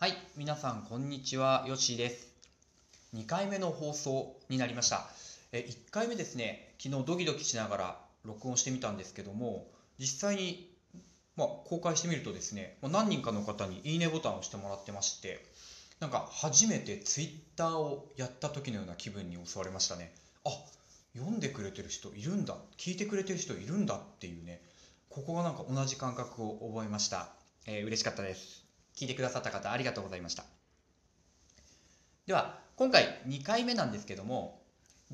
はい、皆さんこんにちは、よしです。2回目の放送になりました。え1回目ですね、昨日ドキドキしながら録音してみたんですけども、実際に、まあ、公開してみるとですね、まあ何人かの方にいいねボタンを押してもらってまして、なんか初めてツイッターをやった時のような気分に襲われましたね。あ、読んでくれてる人いるんだ、聞いてくれてる人いるんだっていうね、ここがなんか同じ感覚を覚えました。えー嬉しかったです。聞いてくださった方ありがとうございました。では、今回2回目なんですけども、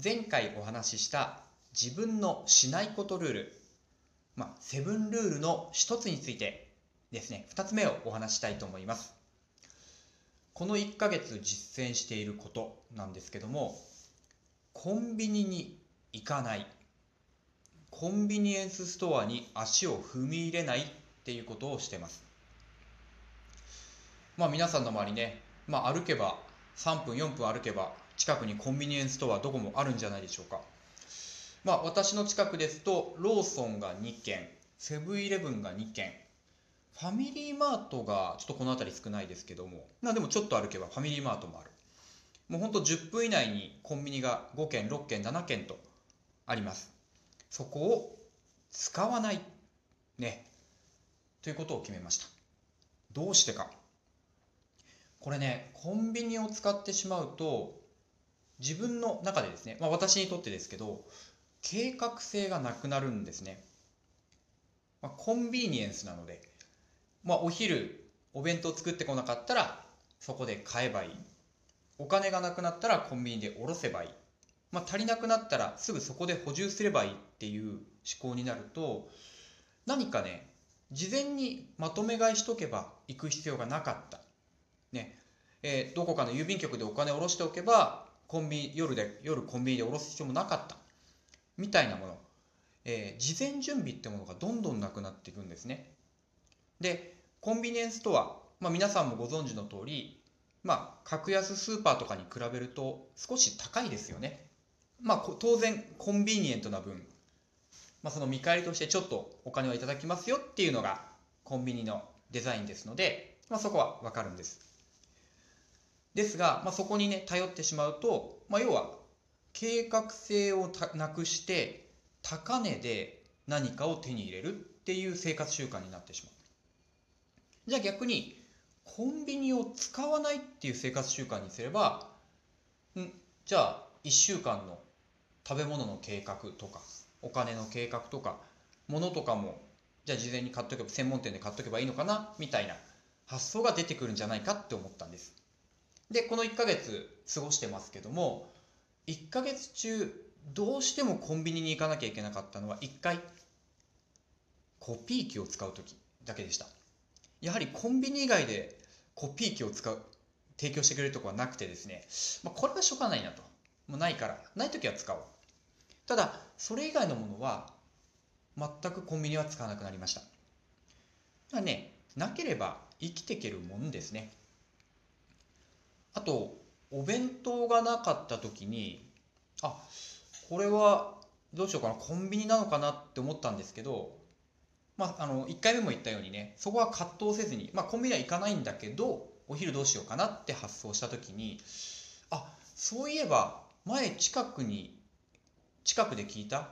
前回お話しした自分のしないことルール、まあ、セブンルールの一つについてですね、2つ目をお話したいと思います。この1ヶ月実践していることなんですけども、コンビニに行かない、コンビニエンスストアに足を踏み入れないっていうことをしてます。まあ皆さんの周りね、まあ歩けば3分4分歩けば近くにコンビニエンスストアどこもあるんじゃないでしょうか。まあ私の近くですとローソンが2軒、セブンイレブンが2軒、ファミリーマートがちょっとこの辺り少ないですけども、まあでもちょっと歩けばファミリーマートもある。もうほんと10分以内にコンビニが5軒、6軒、7軒とあります。そこを使わない。ね。ということを決めました。どうしてか。これね、コンビニを使ってしまうと、自分の中でですね、まあ私にとってですけど、計画性がなくなるんですね。まあ、コンビニエンスなので、まあお昼、お弁当作ってこなかったら、そこで買えばいい。お金がなくなったらコンビニでおろせばいい。まあ足りなくなったらすぐそこで補充すればいいっていう思考になると、何かね、事前にまとめ買いしとけば行く必要がなかった。えーどこかの郵便局でお金を下ろしておけばコンビ夜で夜コンビニで下ろす必要もなかった。みたいなもの、えー事前準備ってものがどんどんなくなっていくんですね。でコンビニエンスストア、まあ、皆さんもご存知の通りまあ格安スーパーとかに比べると少し高いですよね。まあ当然コンビニエントな分、まあ、その見返りとしてちょっとお金はいただきますよっていうのがコンビニのデザインですので、まあ、そこはわかるんです。ですが、まあ、そこにね頼ってしまうと、まあ、要は計画性をなくして高値で何かを手に入れるっていう生活習慣になってしまう。じゃあ逆にコンビニを使わないっていう生活習慣にすればんじゃあ1週間の食べ物の計画とかお金の計画とか物とかもじゃあ事前に買っとけば専門店で買っとけばいいのかなみたいな発想が出てくるんじゃないかって思ったんです。でこの1ヶ月過ごしてますけども1ヶ月中どうしてもコンビニに行かなきゃいけなかったのは1回コピー機を使う時だけでした。やはりコンビニ以外でコピー機を使う提供してくれるとこはなくてですね、まあ、これはしょうがないなと。もうないからない時は使おう。ただそれ以外のものは全くコンビニは使わなくなりました。だからねなければ生きていけるもんですね。あとお弁当がなかった時にあこれはどうしようかなコンビニなのかなって思ったんですけどまああの1回目も言ったようにねそこは葛藤せずにまあコンビニは行かないんだけどお昼どうしようかなって発想した時にあそういえば前近くに近くで聞いた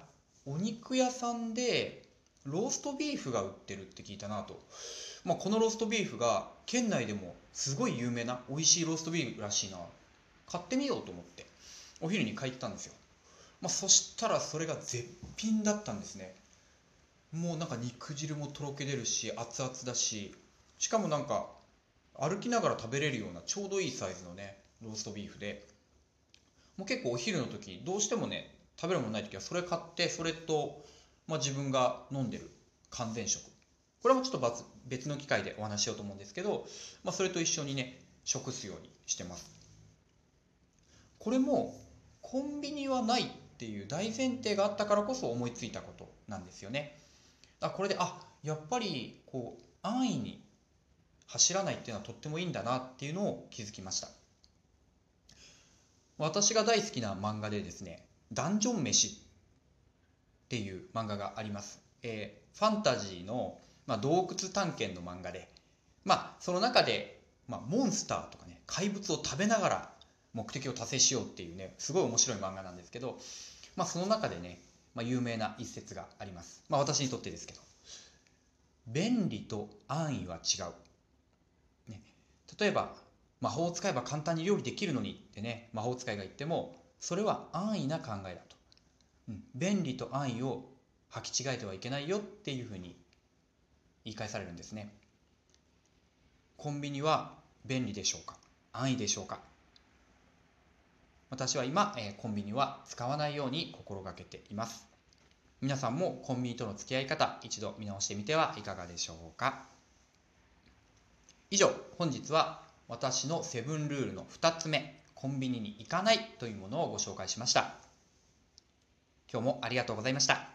お肉屋さんでローストビーフが売ってるって聞いたなと。まあ、このローストビーフが県内でもすごい有名な美味しいローストビーフらしいな。買ってみようと思ってお昼に買い行ったんですよ、まあ、そしたらそれが絶品だったんですね。もうなんか肉汁もとろけ出るし熱々だししかもなんか歩きながら食べれるようなちょうどいいサイズのねローストビーフで。もう結構お昼の時どうしてもね食べるものない時はそれ買ってそれと、まあ、自分が飲んでる完全食。これもちょっと別の機会でお話ししようと思うんですけど、まあ、それと一緒にね食すようにしてます。これもコンビニはないっていう大前提があったからこそ思いついたことなんですよね。あこれであやっぱりこう安易に走らないっていうのはとってもいいんだなっていうのを気づきました。私が大好きな漫画でですね「ダンジョン飯」っていう漫画があります、えーファンタジーのまあ、洞窟探検の漫画で、まあ、その中でまあ、モンスターとかね怪物を食べながら目的を達成しようっていうねすごい面白い漫画なんですけど、まあ、その中でね、まあ、有名な一節があります、まあ、私にとってですけど便利と安易は違う、ね、例えば魔法を使えば簡単に料理できるのにってね魔法使いが言ってもそれは安易な考えだと、うん、便利と安易を履き違えてはいけないよっていうふうに言い返されるんですね。コンビニは便利でしょうか？安易でしょうか？私は今、え、コンビニは使わないように心がけています。皆さんもコンビニとの付き合い方一度見直してみてはいかがでしょうか？以上本日は私のセブンルールの2つ目コンビニに行かないというものをご紹介しました。今日もありがとうございました。